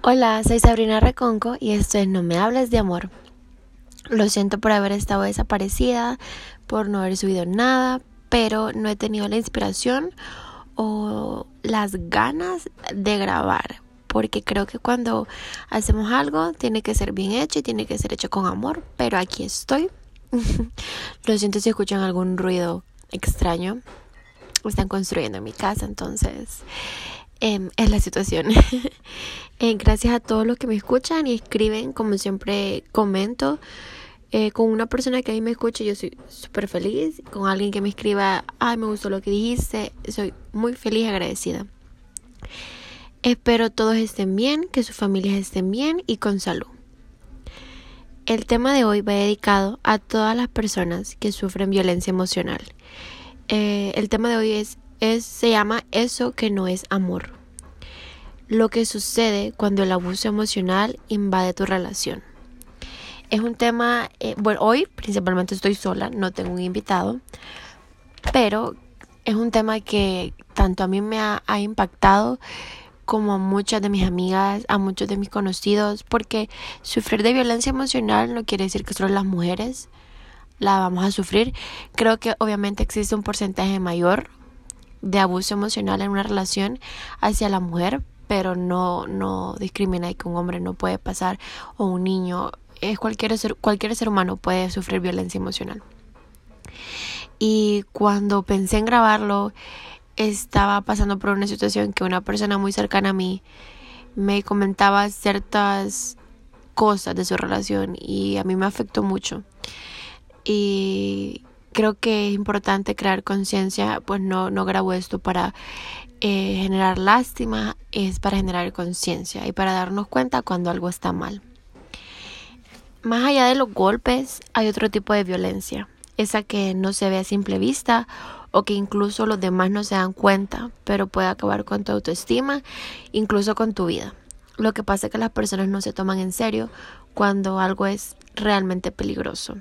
Hola, soy Sabrina Reconco y esto es No me hables de amor. Lo siento por haber estado desaparecida, por no haber subido nada, pero no he tenido la inspiración o las ganas de grabar, porque creo que cuando hacemos algo tiene que ser bien hecho y tiene que ser hecho con amor, pero aquí estoy. Lo siento si escuchan algún ruido extraño. Están construyendo mi casa, entonces es la situación. Eh, gracias a todos los que me escuchan y escriben, como siempre comento. Eh, con una persona que a mí me escucha, yo soy súper feliz. Con alguien que me escriba, ay, me gustó lo que dijiste, soy muy feliz y agradecida. Espero todos estén bien, que sus familias estén bien y con salud. El tema de hoy va dedicado a todas las personas que sufren violencia emocional. Eh, el tema de hoy es, es, se llama Eso que no es amor lo que sucede cuando el abuso emocional invade tu relación. Es un tema, eh, bueno, hoy principalmente estoy sola, no tengo un invitado, pero es un tema que tanto a mí me ha, ha impactado como a muchas de mis amigas, a muchos de mis conocidos, porque sufrir de violencia emocional no quiere decir que solo las mujeres la vamos a sufrir. Creo que obviamente existe un porcentaje mayor de abuso emocional en una relación hacia la mujer, pero no, no discrimina y que un hombre no puede pasar o un niño, es cualquier ser, cualquier ser humano puede sufrir violencia emocional. Y cuando pensé en grabarlo, estaba pasando por una situación que una persona muy cercana a mí me comentaba ciertas cosas de su relación y a mí me afectó mucho. Y creo que es importante crear conciencia, pues no, grabo esto para eh, generar lástima, es para generar conciencia y para darnos cuenta cuando algo está mal. Más allá de los golpes, hay otro tipo de violencia, esa que no se ve a simple vista o que incluso los demás no se dan cuenta, pero puede acabar con tu autoestima, incluso con tu vida. Lo que pasa es que las personas no se toman en serio cuando algo es realmente peligroso.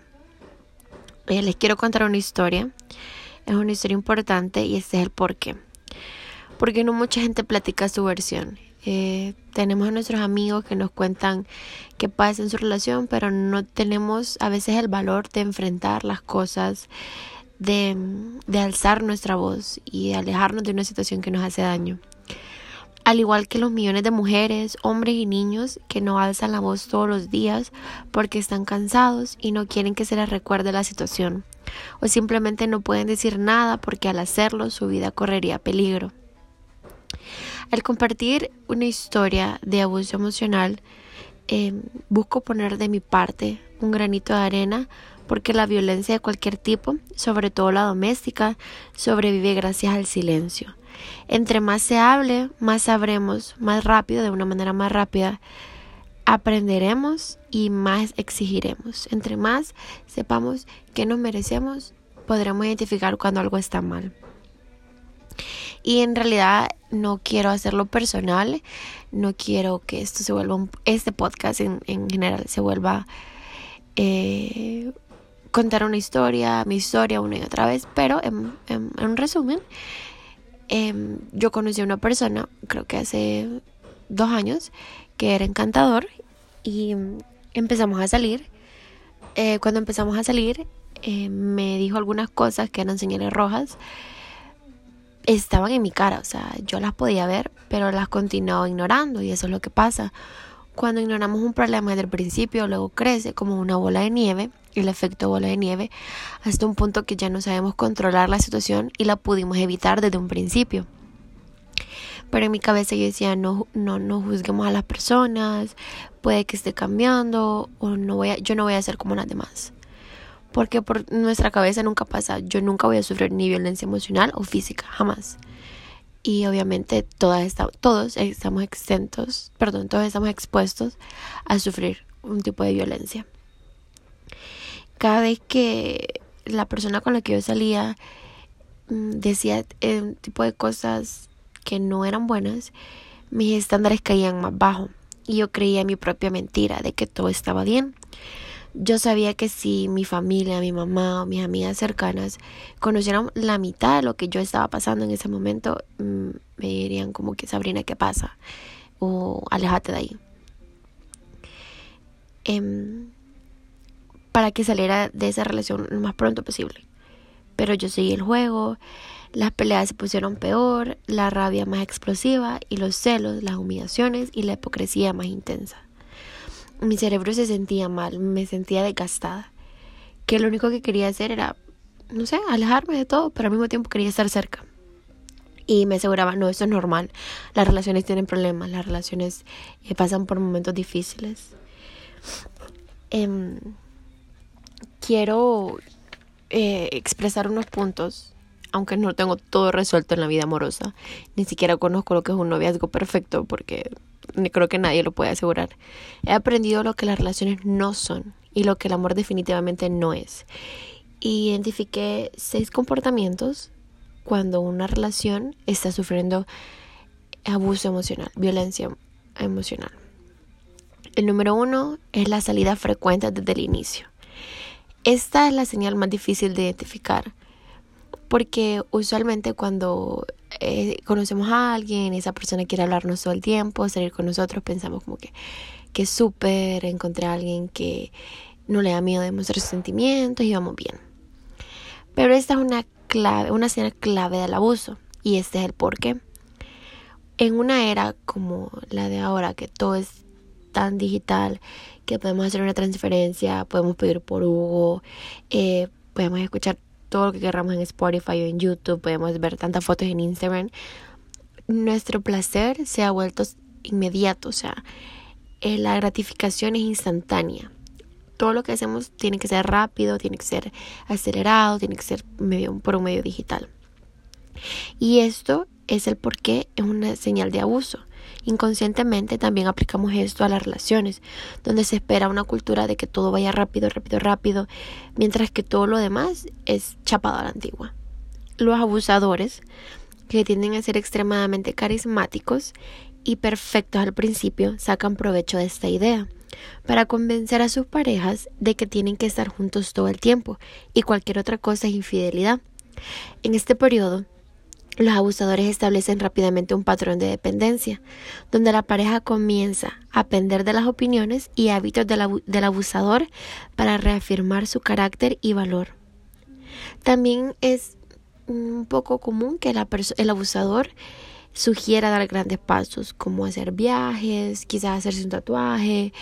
Les quiero contar una historia. Es una historia importante y este es el porqué porque no mucha gente platica su versión. Eh, tenemos a nuestros amigos que nos cuentan qué pasa en su relación, pero no tenemos a veces el valor de enfrentar las cosas, de, de alzar nuestra voz y alejarnos de una situación que nos hace daño. Al igual que los millones de mujeres, hombres y niños que no alzan la voz todos los días porque están cansados y no quieren que se les recuerde la situación, o simplemente no pueden decir nada porque al hacerlo su vida correría peligro. Al compartir una historia de abuso emocional, em, busco poner de mi parte un granito de arena porque la violencia de cualquier tipo, sobre todo la doméstica, sobrevive gracias al silencio. Entre más se hable, más sabremos, más rápido, de una manera más rápida, aprenderemos y más exigiremos. Entre más sepamos que nos merecemos, podremos identificar cuando algo está mal. Y en realidad no quiero hacerlo personal, no quiero que esto se vuelva, este podcast en, general se vuelva eh, contar una historia, mi historia una y otra vez, pero en, en, resumen, em, yo conocí a una persona, creo que hace dos años, que era encantador y empezamos a salir. Eh, cuando empezamos a salir, eh, me dijo algunas cosas que eran señales rojas estaban en mi cara, o sea, yo las podía ver, pero las continuaba ignorando y eso es lo que pasa. Cuando ignoramos un problema desde el principio, luego crece como una bola de nieve, el efecto bola de nieve, hasta un punto que ya no sabemos controlar la situación y la pudimos evitar desde un principio. Pero en mi cabeza yo decía, no, no, no juzguemos a las personas, puede que esté cambiando, o no voy a, yo no voy a ser como las demás porque por nuestra cabeza nunca pasa, yo nunca voy a sufrir ni violencia emocional o física, jamás. Y obviamente todas todos estamos exentos, perdón, todos estamos expuestos a sufrir un tipo de violencia. Cada vez que la persona con la que yo salía mm, decía eh, un tipo de cosas que no eran buenas, mis estándares caían más bajo y yo creía en mi propia mentira de que todo estaba bien yo sabía que si mi familia, mi mamá o mis amigas cercanas conocieran la mitad de lo que yo estaba pasando en ese momento, mm, me dirían como que Sabrina, ¿qué pasa? O aléjate de ahí. em, para que saliera de esa relación lo más pronto posible. Pero yo seguí el juego, las peleas se pusieron peor, la rabia más explosiva y los celos, las humillaciones y la hipocresía más intensa. Mi cerebro se sentía mal, me sentía desgastada, que lo único que quería hacer era, no sé, alejarme de todo, pero al mismo tiempo quería estar cerca. Y me aseguraba, no, eso es normal, las relaciones tienen problemas, las relaciones eh, pasan por momentos difíciles. Em, quiero eh, expresar unos puntos aunque no tengo todo resuelto en la vida amorosa, ni siquiera conozco lo que es un noviazgo perfecto porque creo que nadie lo puede asegurar. He aprendido lo que las relaciones no son y lo que el amor definitivamente no es. identifiqué seis comportamientos cuando una relación está sufriendo abuso emocional, violencia emocional. El número uno es la salida frecuente desde el inicio. Esta es la señal más difícil de identificar porque usualmente cuando eh, conocemos a alguien, esa persona quiere hablarnos todo el tiempo, salir con nosotros, pensamos como que, que es súper, encontré a alguien que no le da miedo demostrar sus sentimientos y vamos bien. Pero esta es una clave, una señal clave del abuso y este es el por qué. En una era como la de ahora, que todo es tan digital, que podemos hacer una transferencia, podemos pedir por Hugo, eh, podemos escuchar todo lo que queramos en Spotify o en YouTube, podemos ver tantas fotos en Instagram, nuestro placer se ha vuelto inmediato, o sea, eh, la gratificación es instantánea. Todo lo que hacemos tiene que ser rápido, tiene que ser acelerado, tiene que ser medio, por un medio digital. Y esto es el por qué es una señal de abuso. Inconscientemente también aplicamos esto a las relaciones, donde se espera una cultura de que todo vaya rápido, rápido, rápido, mientras que todo lo demás es chapado a la antigua. Los abusadores, que tienden a ser extremadamente carismáticos y perfectos al principio, sacan provecho de esta idea para convencer a sus parejas de que tienen que estar juntos todo el tiempo y cualquier otra cosa es infidelidad. En este periodo, los abusadores establecen rápidamente un patrón de dependencia, donde la pareja comienza a pender de las opiniones y hábitos del, abusador para reafirmar su carácter y valor. También es un poco común que el abusador sugiera dar grandes pasos, como hacer viajes, quizás hacerse un tatuaje,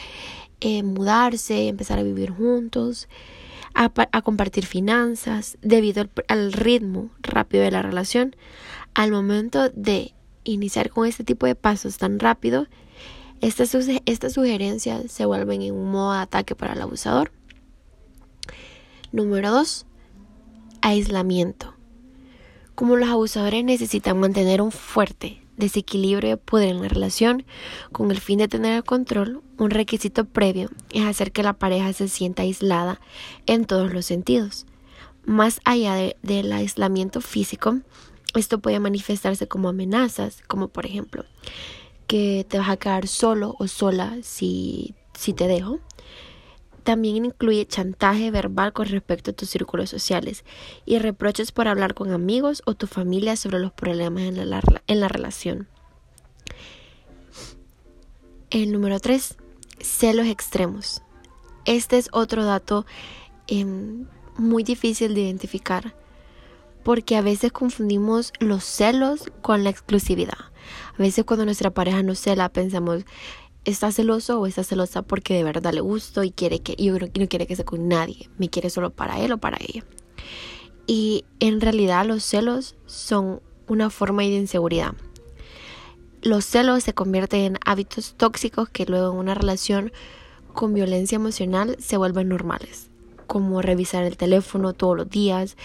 eh, mudarse, empezar a vivir juntos, a, compartir finanzas, debido al ritmo rápido de la relación al momento de iniciar con este tipo de pasos tan rápido, estas, sugerencias se vuelven en un modo de ataque para el abusador. Número 2. Aislamiento. Como los abusadores necesitan mantener un fuerte desequilibrio de poder en la relación con el fin de tener el control, un requisito previo es hacer que la pareja se sienta aislada en todos los sentidos. Más allá del aislamiento físico, esto puede manifestarse como amenazas, como por ejemplo que te vas a quedar solo o sola si, si te dejo. También incluye chantaje verbal con respecto a tus círculos sociales y reproches por hablar con amigos o tu familia sobre los problemas en la, relación. El número 3. Celos extremos. Este es otro dato em, muy difícil de identificar porque a veces confundimos los celos con la exclusividad. A veces cuando nuestra pareja nos cela pensamos, está celoso o está celosa porque de verdad le gusto y quiere que yo no, quiere que sea con nadie, me quiere solo para él o para ella. Y en realidad los celos son una forma de inseguridad. Los celos se convierten en hábitos tóxicos que luego en una relación con violencia emocional se vuelven normales, como revisar el teléfono todos los días,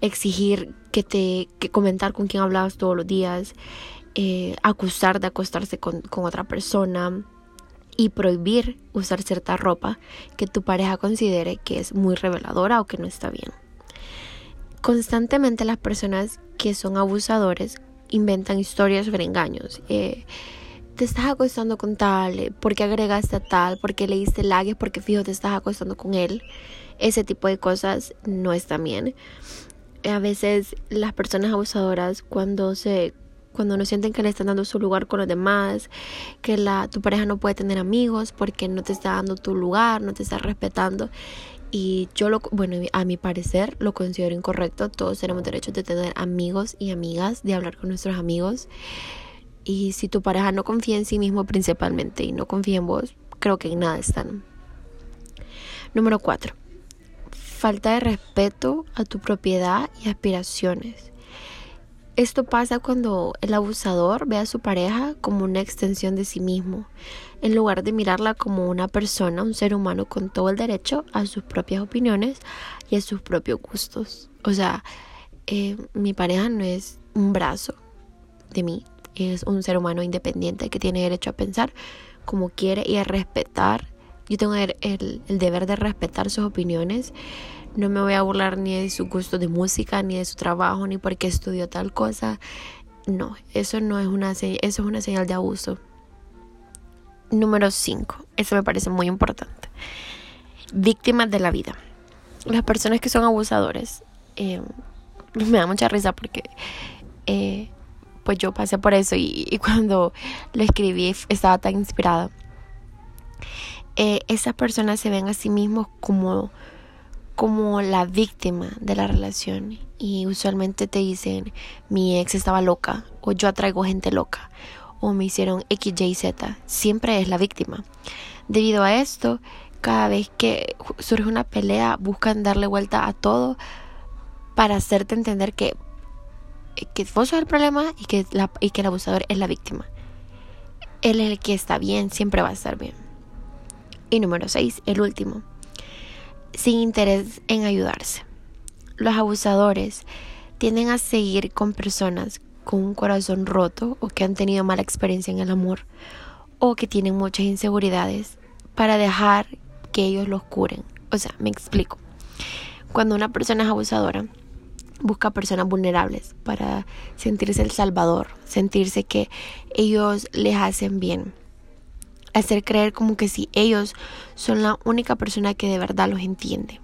exigir que te que comentar con quién hablabas todos los días, eh, acusar de acostarse con otra persona y prohibir usar cierta ropa que tu pareja considere que es muy reveladora o que no está bien. Constantemente las personas que son abusadores inventan historias sobre engaños. Eh, te estás acostando con tal, porque agregaste a tal, porque le diste lagues, porque fijo te estás acostando con él. Ese tipo de cosas no están bien a veces las personas abusadoras cuando se cuando no sienten que le están dando su lugar con los demás, que la, tu pareja no puede tener amigos porque no te está dando tu lugar, no te está respetando. Y yo lo, bueno, a mi parecer lo considero incorrecto. Todos tenemos derecho de tener amigos y amigas, de hablar con nuestros amigos. Y si tu pareja no confía en sí mismo principalmente y no confía en vos, creo que en nada están. Número 4. Falta de respeto a tu propiedad y aspiraciones. Esto pasa cuando el abusador ve a su pareja como una extensión de sí mismo, en lugar de mirarla como una persona, un ser humano con todo el derecho a sus propias opiniones y a sus propios gustos. O sea, eh, mi pareja no es un brazo de mí, es un ser humano independiente que tiene derecho a pensar como quiere y a respetar. Yo tengo el, el deber de respetar sus opiniones no me voy a burlar ni de su gusto de música, ni de su trabajo, ni porque estudió tal cosa. No, eso no es una, eso es una señal de abuso. Número 5. Eso me parece muy importante. Víctimas de la vida. Las personas que son abusadores. Eh, me da mucha risa porque eh, pues yo pasé por eso y, cuando lo escribí estaba tan inspirada. Eh, esas personas se ven a sí mismos como como la víctima de la relación y usualmente te dicen mi ex estaba loca o yo atraigo gente loca o me hicieron X, Y, Z. Siempre es la víctima. Debido a esto, cada vez que surge una pelea buscan darle vuelta a todo para hacerte entender que, que vos sos el problema y que, la, y que el abusador es la víctima. Él es el que está bien, siempre va a estar bien. Y número 6, el último sin interés en ayudarse. Los abusadores tienden a seguir con personas con un corazón roto o que han tenido mala experiencia en el amor o que tienen muchas inseguridades para dejar que ellos los curen. O sea, me explico. Cuando una persona es abusadora, busca personas vulnerables para sentirse el salvador, sentirse que ellos les hacen bien hacer creer como que si ellos son la única persona que de verdad los entiende.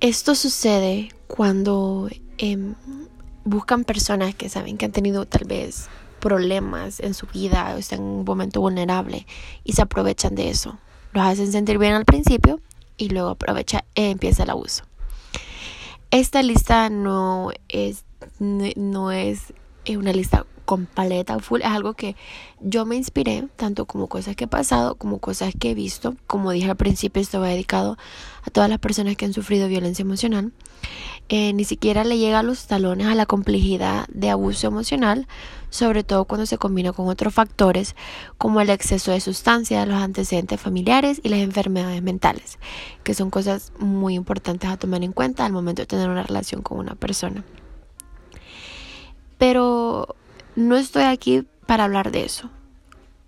Esto sucede cuando em, buscan personas que saben que han tenido tal vez problemas en su vida o están en un momento vulnerable y se aprovechan de eso. Los hacen sentir bien al principio y luego aprovecha e empieza el abuso. Esta lista no es, no es una lista con paleta full. Es algo que yo me inspiré, tanto como cosas que he pasado, como cosas que he visto. Como dije al principio, esto va dedicado a todas las personas que han sufrido violencia emocional. Eh, ni siquiera le llega a los talones a la complejidad de abuso emocional, sobre todo cuando se combina con otros factores como el exceso de sustancias, los antecedentes familiares y las enfermedades mentales, que son cosas muy importantes a tomar en cuenta al momento de tener una relación con una persona. Pero no estoy aquí para hablar de eso.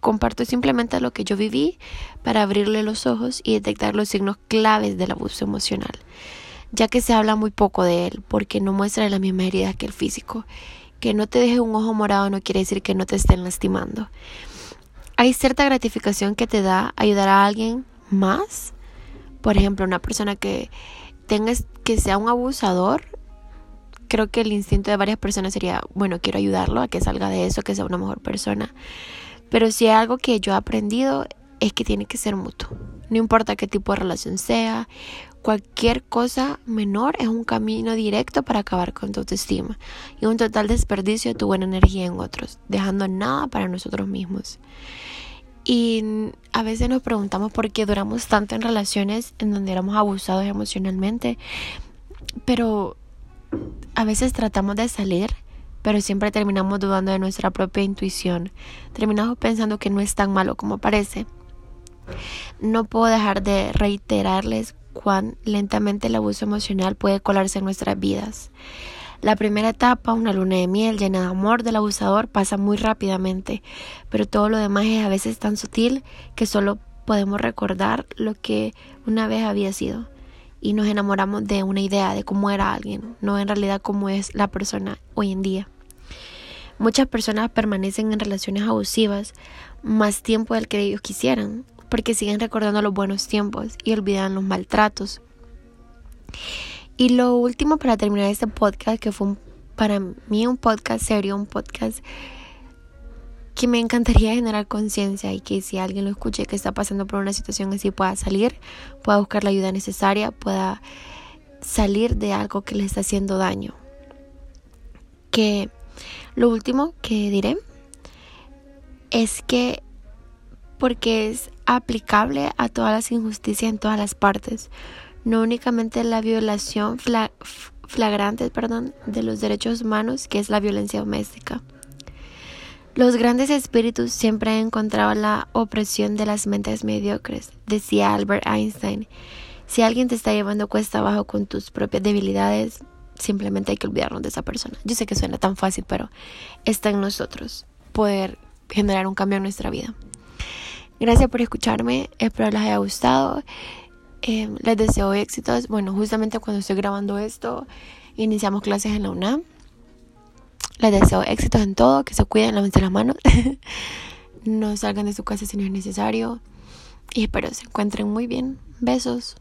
Comparto simplemente lo que yo viví para abrirle los ojos y detectar los signos claves del abuso emocional, ya que se habla muy poco de él porque no muestra las mismas heridas que el físico. Que no te deje un ojo morado no quiere decir que no te estén lastimando. Hay cierta gratificación que te da ayudar a alguien más. Por ejemplo, una persona que tengas que sea un abusador creo que el instinto de varias personas sería, bueno, quiero ayudarlo a que salga de eso, que sea una mejor persona. Pero si hay algo que yo he aprendido es que tiene que ser mutuo. No importa qué tipo de relación sea, cualquier cosa menor es un camino directo para acabar con tu autoestima y un total desperdicio de tu buena energía en otros, dejando nada para nosotros mismos. Y a veces nos preguntamos por qué duramos tanto en relaciones en donde éramos abusados emocionalmente, pero a veces tratamos de salir, pero siempre terminamos dudando de nuestra propia intuición. Terminamos pensando que no es tan malo como parece. No puedo dejar de reiterarles cuán lentamente el abuso emocional puede colarse en nuestras vidas. La primera etapa, una luna de miel llena de amor del abusador, pasa muy rápidamente, pero todo lo demás es a veces tan sutil que solo podemos recordar lo que una vez había sido y nos enamoramos de una idea de cómo era alguien, no en realidad cómo es la persona hoy en día. Muchas personas permanecen en relaciones abusivas más tiempo del que ellos quisieran, porque siguen recordando los buenos tiempos y olvidan los maltratos. Y lo último para terminar este podcast, que fue para mí un podcast serio, un podcast que me encantaría generar conciencia y que si alguien lo escuche que está pasando por una situación así pueda salir, pueda buscar la ayuda necesaria, pueda salir de algo que le está haciendo daño. Que lo último que diré es que porque es aplicable a todas las injusticias en todas las partes, no únicamente la violación flagrante perdón, de los derechos humanos, que es la violencia doméstica. Los grandes espíritus siempre han encontrado la opresión de las mentes mediocres, decía Albert Einstein. Si alguien te está llevando cuesta abajo con tus propias debilidades, simplemente hay que olvidarnos de esa persona. Yo sé que suena tan fácil, pero está en nosotros poder generar un cambio en nuestra vida. Gracias por escucharme, espero les haya gustado. Eh, les deseo éxitos. Bueno, justamente cuando estoy grabando esto, iniciamos clases en la UNAM. Les deseo éxitos en todo, que se cuiden, lávense las manos, no salgan de su casa si no es necesario y espero se encuentren muy bien. Besos.